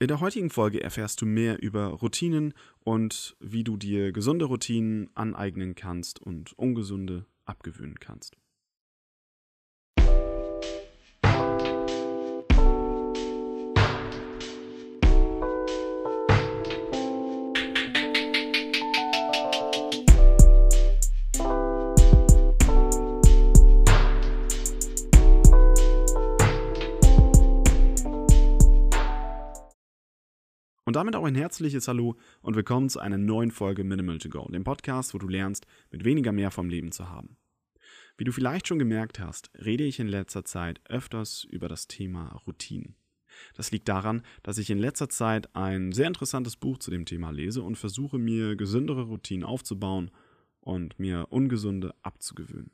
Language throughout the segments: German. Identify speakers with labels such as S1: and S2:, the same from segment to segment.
S1: In der heutigen Folge erfährst du mehr über Routinen und wie du dir gesunde Routinen aneignen kannst und ungesunde abgewöhnen kannst. Und damit auch ein herzliches Hallo und willkommen zu einer neuen Folge Minimal to Go, dem Podcast, wo du lernst, mit weniger mehr vom Leben zu haben. Wie du vielleicht schon gemerkt hast, rede ich in letzter Zeit öfters über das Thema Routinen. Das liegt daran, dass ich in letzter Zeit ein sehr interessantes Buch zu dem Thema lese und versuche mir gesündere Routinen aufzubauen und mir ungesunde abzugewöhnen.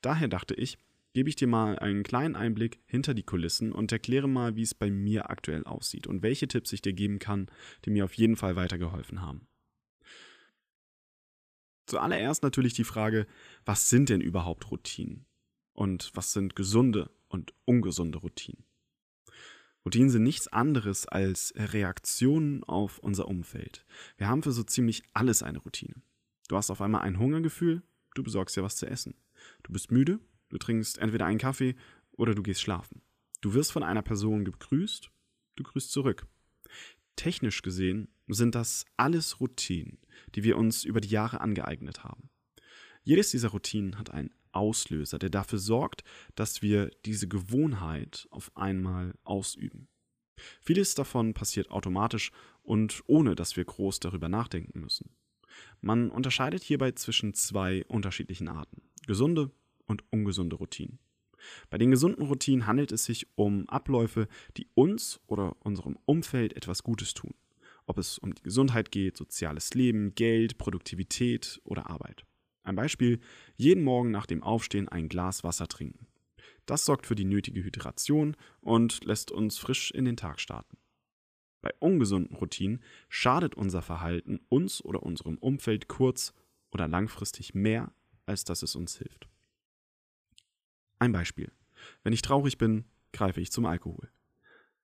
S1: Daher dachte ich, gebe ich dir mal einen kleinen Einblick hinter die Kulissen und erkläre mal, wie es bei mir aktuell aussieht und welche Tipps ich dir geben kann, die mir auf jeden Fall weitergeholfen haben. Zuallererst natürlich die Frage, was sind denn überhaupt Routinen? Und was sind gesunde und ungesunde Routinen? Routinen sind nichts anderes als Reaktionen auf unser Umfeld. Wir haben für so ziemlich alles eine Routine. Du hast auf einmal ein Hungergefühl, du besorgst dir was zu essen. Du bist müde, Du trinkst entweder einen Kaffee oder du gehst schlafen. Du wirst von einer Person begrüßt, du grüßt zurück. Technisch gesehen sind das alles Routinen, die wir uns über die Jahre angeeignet haben. Jedes dieser Routinen hat einen Auslöser, der dafür sorgt, dass wir diese Gewohnheit auf einmal ausüben. Vieles davon passiert automatisch und ohne dass wir groß darüber nachdenken müssen. Man unterscheidet hierbei zwischen zwei unterschiedlichen Arten. Gesunde und ungesunde Routinen. Bei den gesunden Routinen handelt es sich um Abläufe, die uns oder unserem Umfeld etwas Gutes tun. Ob es um die Gesundheit geht, soziales Leben, Geld, Produktivität oder Arbeit. Ein Beispiel, jeden Morgen nach dem Aufstehen ein Glas Wasser trinken. Das sorgt für die nötige Hydration und lässt uns frisch in den Tag starten. Bei ungesunden Routinen schadet unser Verhalten uns oder unserem Umfeld kurz- oder langfristig mehr, als dass es uns hilft. Ein Beispiel. Wenn ich traurig bin, greife ich zum Alkohol.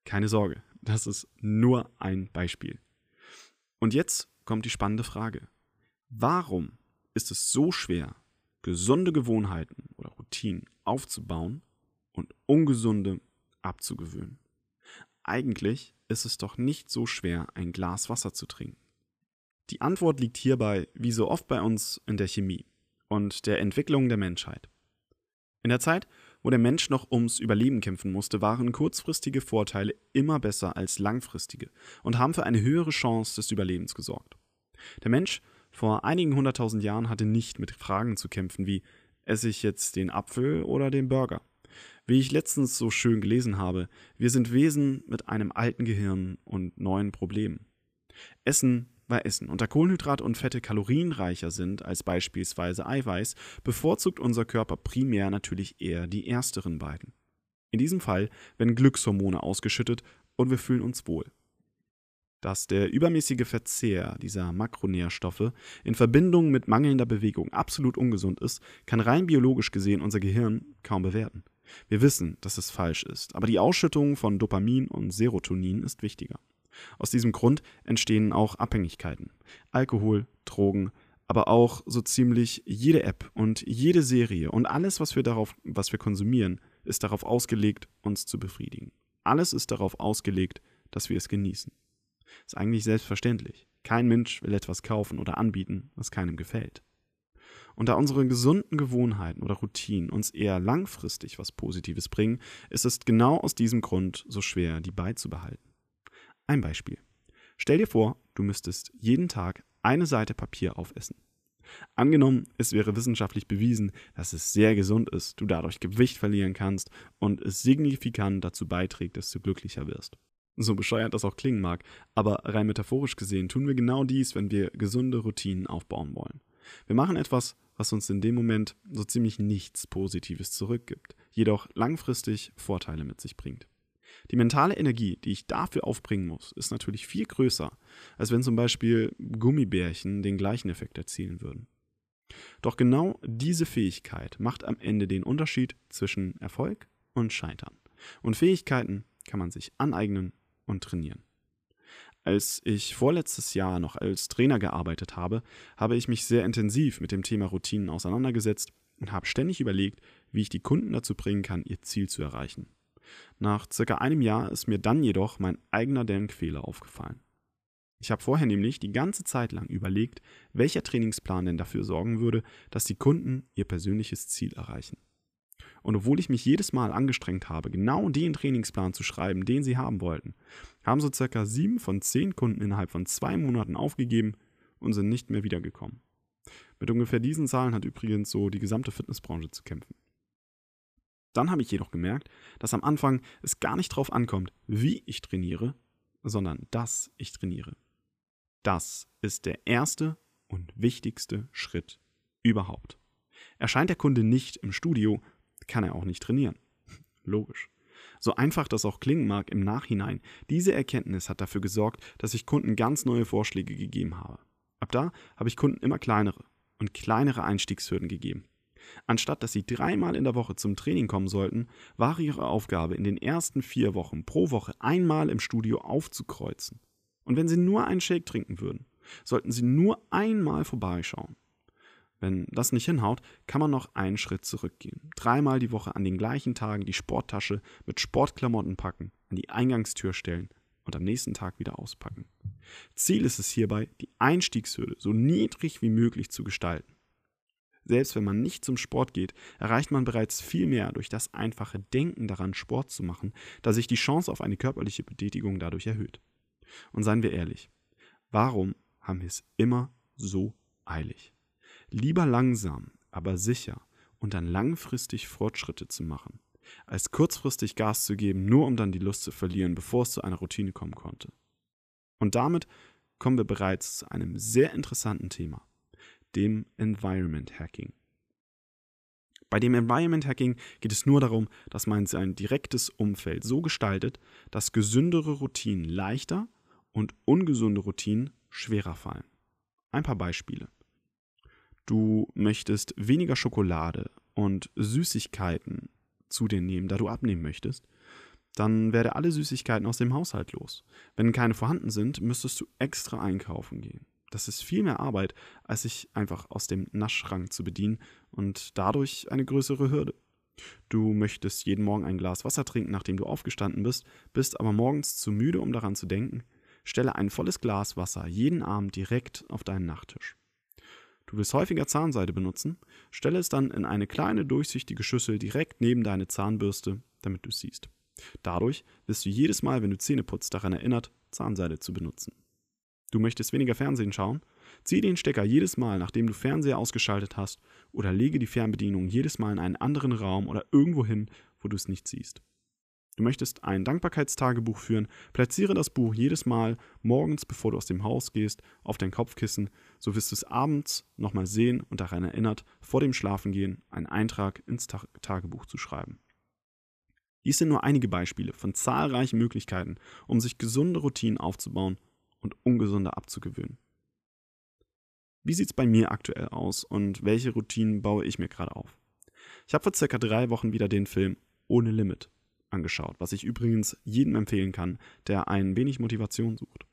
S1: Keine Sorge, das ist nur ein Beispiel. Und jetzt kommt die spannende Frage. Warum ist es so schwer, gesunde Gewohnheiten oder Routinen aufzubauen und ungesunde abzugewöhnen? Eigentlich ist es doch nicht so schwer, ein Glas Wasser zu trinken. Die Antwort liegt hierbei, wie so oft bei uns, in der Chemie und der Entwicklung der Menschheit. In der Zeit, wo der Mensch noch ums Überleben kämpfen musste, waren kurzfristige Vorteile immer besser als langfristige und haben für eine höhere Chance des Überlebens gesorgt. Der Mensch vor einigen hunderttausend Jahren hatte nicht mit Fragen zu kämpfen wie esse ich jetzt den Apfel oder den Burger? Wie ich letztens so schön gelesen habe, wir sind Wesen mit einem alten Gehirn und neuen Problemen. Essen bei Essen. Und da Kohlenhydrate und Fette kalorienreicher sind als beispielsweise Eiweiß, bevorzugt unser Körper primär natürlich eher die ersteren beiden. In diesem Fall werden Glückshormone ausgeschüttet und wir fühlen uns wohl. Dass der übermäßige Verzehr dieser Makronährstoffe in Verbindung mit mangelnder Bewegung absolut ungesund ist, kann rein biologisch gesehen unser Gehirn kaum bewerten. Wir wissen, dass es falsch ist, aber die Ausschüttung von Dopamin und Serotonin ist wichtiger. Aus diesem Grund entstehen auch Abhängigkeiten. Alkohol, Drogen, aber auch so ziemlich jede App und jede Serie und alles, was wir darauf, was wir konsumieren, ist darauf ausgelegt, uns zu befriedigen. Alles ist darauf ausgelegt, dass wir es genießen. Ist eigentlich selbstverständlich. Kein Mensch will etwas kaufen oder anbieten, was keinem gefällt. Und da unsere gesunden Gewohnheiten oder Routinen uns eher langfristig was Positives bringen, ist es genau aus diesem Grund so schwer, die beizubehalten. Ein Beispiel. Stell dir vor, du müsstest jeden Tag eine Seite Papier aufessen. Angenommen, es wäre wissenschaftlich bewiesen, dass es sehr gesund ist, du dadurch Gewicht verlieren kannst und es signifikant dazu beiträgt, dass du glücklicher wirst. So bescheuert das auch klingen mag, aber rein metaphorisch gesehen tun wir genau dies, wenn wir gesunde Routinen aufbauen wollen. Wir machen etwas, was uns in dem Moment so ziemlich nichts Positives zurückgibt, jedoch langfristig Vorteile mit sich bringt. Die mentale Energie, die ich dafür aufbringen muss, ist natürlich viel größer, als wenn zum Beispiel Gummibärchen den gleichen Effekt erzielen würden. Doch genau diese Fähigkeit macht am Ende den Unterschied zwischen Erfolg und Scheitern. Und Fähigkeiten kann man sich aneignen und trainieren. Als ich vorletztes Jahr noch als Trainer gearbeitet habe, habe ich mich sehr intensiv mit dem Thema Routinen auseinandergesetzt und habe ständig überlegt, wie ich die Kunden dazu bringen kann, ihr Ziel zu erreichen. Nach circa einem Jahr ist mir dann jedoch mein eigener Denkfehler aufgefallen. Ich habe vorher nämlich die ganze Zeit lang überlegt, welcher Trainingsplan denn dafür sorgen würde, dass die Kunden ihr persönliches Ziel erreichen. Und obwohl ich mich jedes Mal angestrengt habe, genau den Trainingsplan zu schreiben, den sie haben wollten, haben so circa sieben von zehn Kunden innerhalb von zwei Monaten aufgegeben und sind nicht mehr wiedergekommen. Mit ungefähr diesen Zahlen hat übrigens so die gesamte Fitnessbranche zu kämpfen. Dann habe ich jedoch gemerkt, dass am Anfang es gar nicht darauf ankommt, wie ich trainiere, sondern dass ich trainiere. Das ist der erste und wichtigste Schritt überhaupt. Erscheint der Kunde nicht im Studio, kann er auch nicht trainieren. Logisch. So einfach das auch klingen mag im Nachhinein, diese Erkenntnis hat dafür gesorgt, dass ich Kunden ganz neue Vorschläge gegeben habe. Ab da habe ich Kunden immer kleinere und kleinere Einstiegshürden gegeben. Anstatt dass sie dreimal in der Woche zum Training kommen sollten, war ihre Aufgabe, in den ersten vier Wochen pro Woche einmal im Studio aufzukreuzen. Und wenn sie nur einen Shake trinken würden, sollten sie nur einmal vorbeischauen. Wenn das nicht hinhaut, kann man noch einen Schritt zurückgehen. Dreimal die Woche an den gleichen Tagen die Sporttasche mit Sportklamotten packen, an die Eingangstür stellen und am nächsten Tag wieder auspacken. Ziel ist es hierbei, die Einstiegshürde so niedrig wie möglich zu gestalten. Selbst wenn man nicht zum Sport geht, erreicht man bereits viel mehr durch das einfache Denken daran, Sport zu machen, da sich die Chance auf eine körperliche Betätigung dadurch erhöht. Und seien wir ehrlich, warum haben wir es immer so eilig? Lieber langsam, aber sicher und dann langfristig Fortschritte zu machen, als kurzfristig Gas zu geben, nur um dann die Lust zu verlieren, bevor es zu einer Routine kommen konnte. Und damit kommen wir bereits zu einem sehr interessanten Thema, dem Environment Hacking. Bei dem Environment Hacking geht es nur darum, dass man sein direktes Umfeld so gestaltet, dass gesündere Routinen leichter und ungesunde Routinen schwerer fallen. Ein paar Beispiele du möchtest weniger Schokolade und Süßigkeiten zu dir nehmen, da du abnehmen möchtest, dann werde alle Süßigkeiten aus dem Haushalt los. Wenn keine vorhanden sind, müsstest du extra einkaufen gehen. Das ist viel mehr Arbeit, als sich einfach aus dem Naschschrank zu bedienen und dadurch eine größere Hürde. Du möchtest jeden Morgen ein Glas Wasser trinken, nachdem du aufgestanden bist, bist aber morgens zu müde, um daran zu denken. Stelle ein volles Glas Wasser jeden Abend direkt auf deinen Nachttisch. Du willst häufiger Zahnseide benutzen, stelle es dann in eine kleine durchsichtige Schüssel direkt neben deine Zahnbürste, damit du es siehst. Dadurch wirst du jedes Mal, wenn du Zähne putzt, daran erinnert, Zahnseide zu benutzen. Du möchtest weniger Fernsehen schauen? Zieh den Stecker jedes Mal, nachdem du Fernseher ausgeschaltet hast, oder lege die Fernbedienung jedes Mal in einen anderen Raum oder irgendwo hin, wo du es nicht siehst. Du möchtest ein Dankbarkeitstagebuch führen, platziere das Buch jedes Mal morgens, bevor du aus dem Haus gehst, auf dein Kopfkissen, so wirst du es abends nochmal sehen und daran erinnert, vor dem Schlafengehen einen Eintrag ins Ta Tagebuch zu schreiben. Dies sind nur einige Beispiele von zahlreichen Möglichkeiten, um sich gesunde Routinen aufzubauen und ungesunde abzugewöhnen. Wie sieht es bei mir aktuell aus und welche Routinen baue ich mir gerade auf? Ich habe vor circa drei Wochen wieder den Film Ohne Limit angeschaut, was ich übrigens jedem empfehlen kann, der ein wenig Motivation sucht.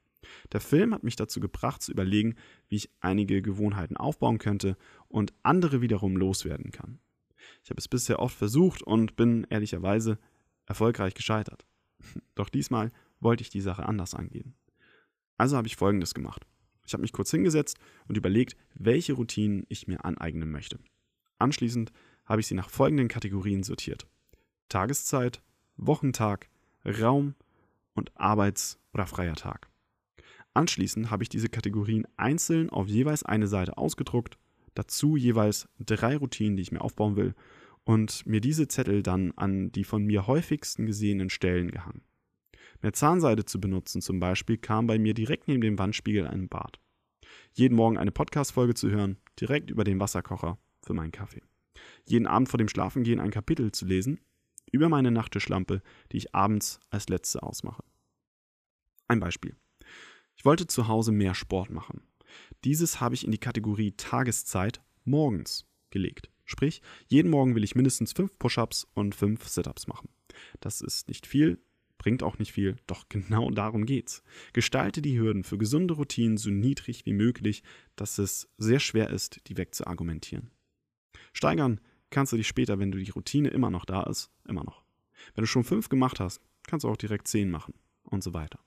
S1: Der Film hat mich dazu gebracht zu überlegen, wie ich einige Gewohnheiten aufbauen könnte und andere wiederum loswerden kann. Ich habe es bisher oft versucht und bin ehrlicherweise erfolgreich gescheitert. Doch diesmal wollte ich die Sache anders angehen. Also habe ich Folgendes gemacht. Ich habe mich kurz hingesetzt und überlegt, welche Routinen ich mir aneignen möchte. Anschließend habe ich sie nach folgenden Kategorien sortiert. Tageszeit, Wochentag, Raum und Arbeits- oder freier Tag. Anschließend habe ich diese Kategorien einzeln auf jeweils eine Seite ausgedruckt, dazu jeweils drei Routinen, die ich mir aufbauen will, und mir diese Zettel dann an die von mir häufigsten gesehenen Stellen gehangen. Mehr Zahnseide zu benutzen zum Beispiel kam bei mir direkt neben dem Wandspiegel ein Bad. Jeden Morgen eine Podcast-Folge zu hören, direkt über den Wasserkocher für meinen Kaffee. Jeden Abend vor dem Schlafengehen ein Kapitel zu lesen, über meine Nachttischlampe, die ich abends als letzte ausmache. Ein Beispiel. Ich wollte zu Hause mehr Sport machen. Dieses habe ich in die Kategorie Tageszeit morgens gelegt. Sprich, jeden Morgen will ich mindestens fünf Push-ups und fünf Sit-ups machen. Das ist nicht viel, bringt auch nicht viel, doch genau darum geht's. Gestalte die Hürden für gesunde Routinen so niedrig wie möglich, dass es sehr schwer ist, die wegzuargumentieren. Steigern kannst du dich später, wenn du die Routine immer noch da ist, immer noch. Wenn du schon fünf gemacht hast, kannst du auch direkt zehn machen und so weiter.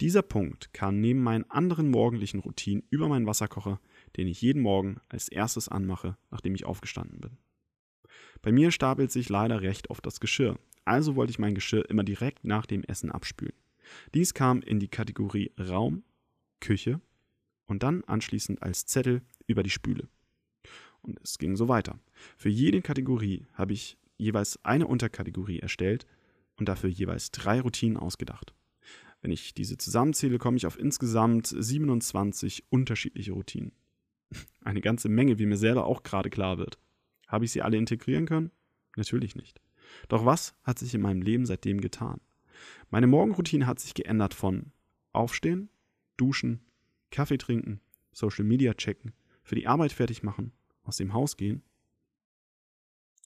S1: Dieser Punkt kam neben meinen anderen morgendlichen Routinen über meinen Wasserkocher, den ich jeden Morgen als erstes anmache, nachdem ich aufgestanden bin. Bei mir stapelt sich leider recht oft das Geschirr, also wollte ich mein Geschirr immer direkt nach dem Essen abspülen. Dies kam in die Kategorie Raum, Küche und dann anschließend als Zettel über die Spüle. Und es ging so weiter. Für jede Kategorie habe ich jeweils eine Unterkategorie erstellt und dafür jeweils drei Routinen ausgedacht. Wenn ich diese zusammenzähle, komme ich auf insgesamt 27 unterschiedliche Routinen. Eine ganze Menge, wie mir selber auch gerade klar wird. Habe ich sie alle integrieren können? Natürlich nicht. Doch was hat sich in meinem Leben seitdem getan? Meine Morgenroutine hat sich geändert von Aufstehen, Duschen, Kaffee trinken, Social Media checken, für die Arbeit fertig machen, aus dem Haus gehen.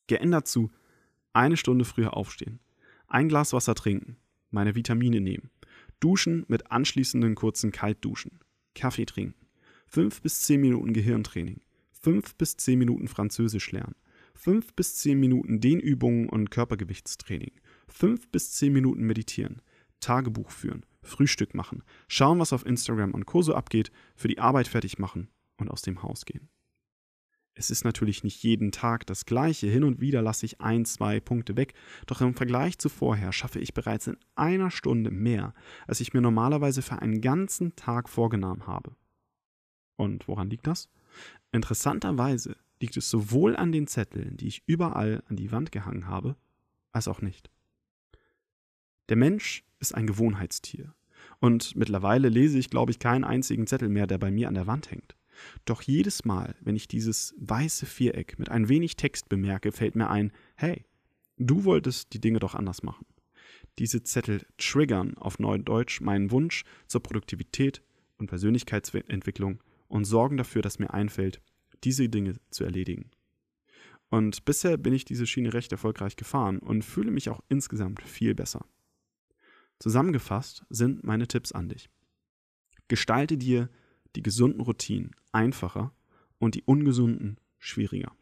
S1: Geändert zu eine Stunde früher aufstehen, ein Glas Wasser trinken, meine Vitamine nehmen, duschen mit anschließenden kurzen Kaltduschen, Kaffee trinken, fünf bis zehn Minuten Gehirntraining, fünf bis zehn Minuten Französisch lernen, fünf bis zehn Minuten Dehnübungen und Körpergewichtstraining, fünf bis zehn Minuten meditieren, Tagebuch führen, Frühstück machen, schauen, was auf Instagram und so abgeht, für die Arbeit fertig machen und aus dem Haus gehen. Es ist natürlich nicht jeden Tag das gleiche, hin und wieder lasse ich ein, zwei Punkte weg, doch im Vergleich zu vorher schaffe ich bereits in einer Stunde mehr, als ich mir normalerweise für einen ganzen Tag vorgenommen habe. Und woran liegt das? Interessanterweise liegt es sowohl an den Zetteln, die ich überall an die Wand gehangen habe, als auch nicht. Der Mensch ist ein Gewohnheitstier. Und mittlerweile lese ich, glaube ich, keinen einzigen Zettel mehr, der bei mir an der Wand hängt. Doch jedes Mal, wenn ich dieses weiße Viereck mit ein wenig Text bemerke, fällt mir ein, hey, du wolltest die Dinge doch anders machen. Diese Zettel triggern auf Neudeutsch meinen Wunsch zur Produktivität und Persönlichkeitsentwicklung und sorgen dafür, dass mir einfällt, diese Dinge zu erledigen. Und bisher bin ich diese Schiene recht erfolgreich gefahren und fühle mich auch insgesamt viel besser. Zusammengefasst sind meine Tipps an dich. Gestalte dir die gesunden Routinen einfacher und die ungesunden schwieriger.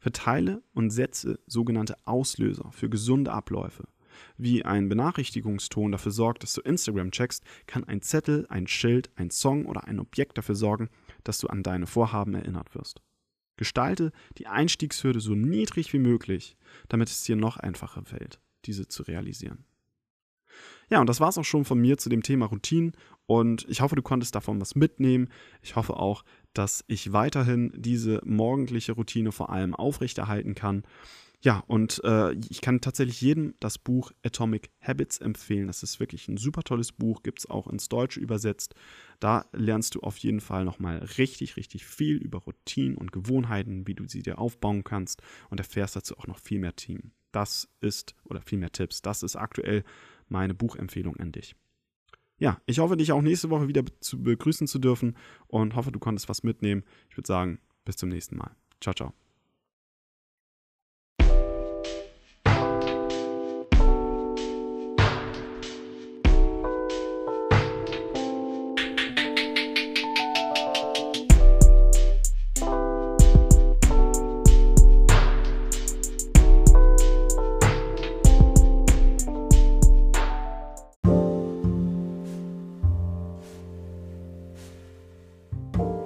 S1: Verteile und setze sogenannte Auslöser für gesunde Abläufe. Wie ein Benachrichtigungston dafür sorgt, dass du Instagram checkst, kann ein Zettel, ein Schild, ein Song oder ein Objekt dafür sorgen, dass du an deine Vorhaben erinnert wirst. Gestalte die Einstiegshürde so niedrig wie möglich, damit es dir noch einfacher fällt, diese zu realisieren. Ja, und das war es auch schon von mir zu dem Thema Routinen und ich hoffe, du konntest davon was mitnehmen. Ich hoffe auch, dass ich weiterhin diese morgendliche Routine vor allem aufrechterhalten kann. Ja, und äh, ich kann tatsächlich jedem das Buch Atomic Habits empfehlen. Das ist wirklich ein super tolles Buch, gibt es auch ins Deutsche übersetzt. Da lernst du auf jeden Fall nochmal richtig, richtig viel über Routinen und Gewohnheiten, wie du sie dir aufbauen kannst und erfährst dazu auch noch viel mehr Team. Das ist, oder viel mehr Tipps, das ist aktuell meine Buchempfehlung an dich. Ja, ich hoffe, dich auch nächste Woche wieder zu begrüßen zu dürfen und hoffe, du konntest was mitnehmen. Ich würde sagen, bis zum nächsten Mal. Ciao, ciao.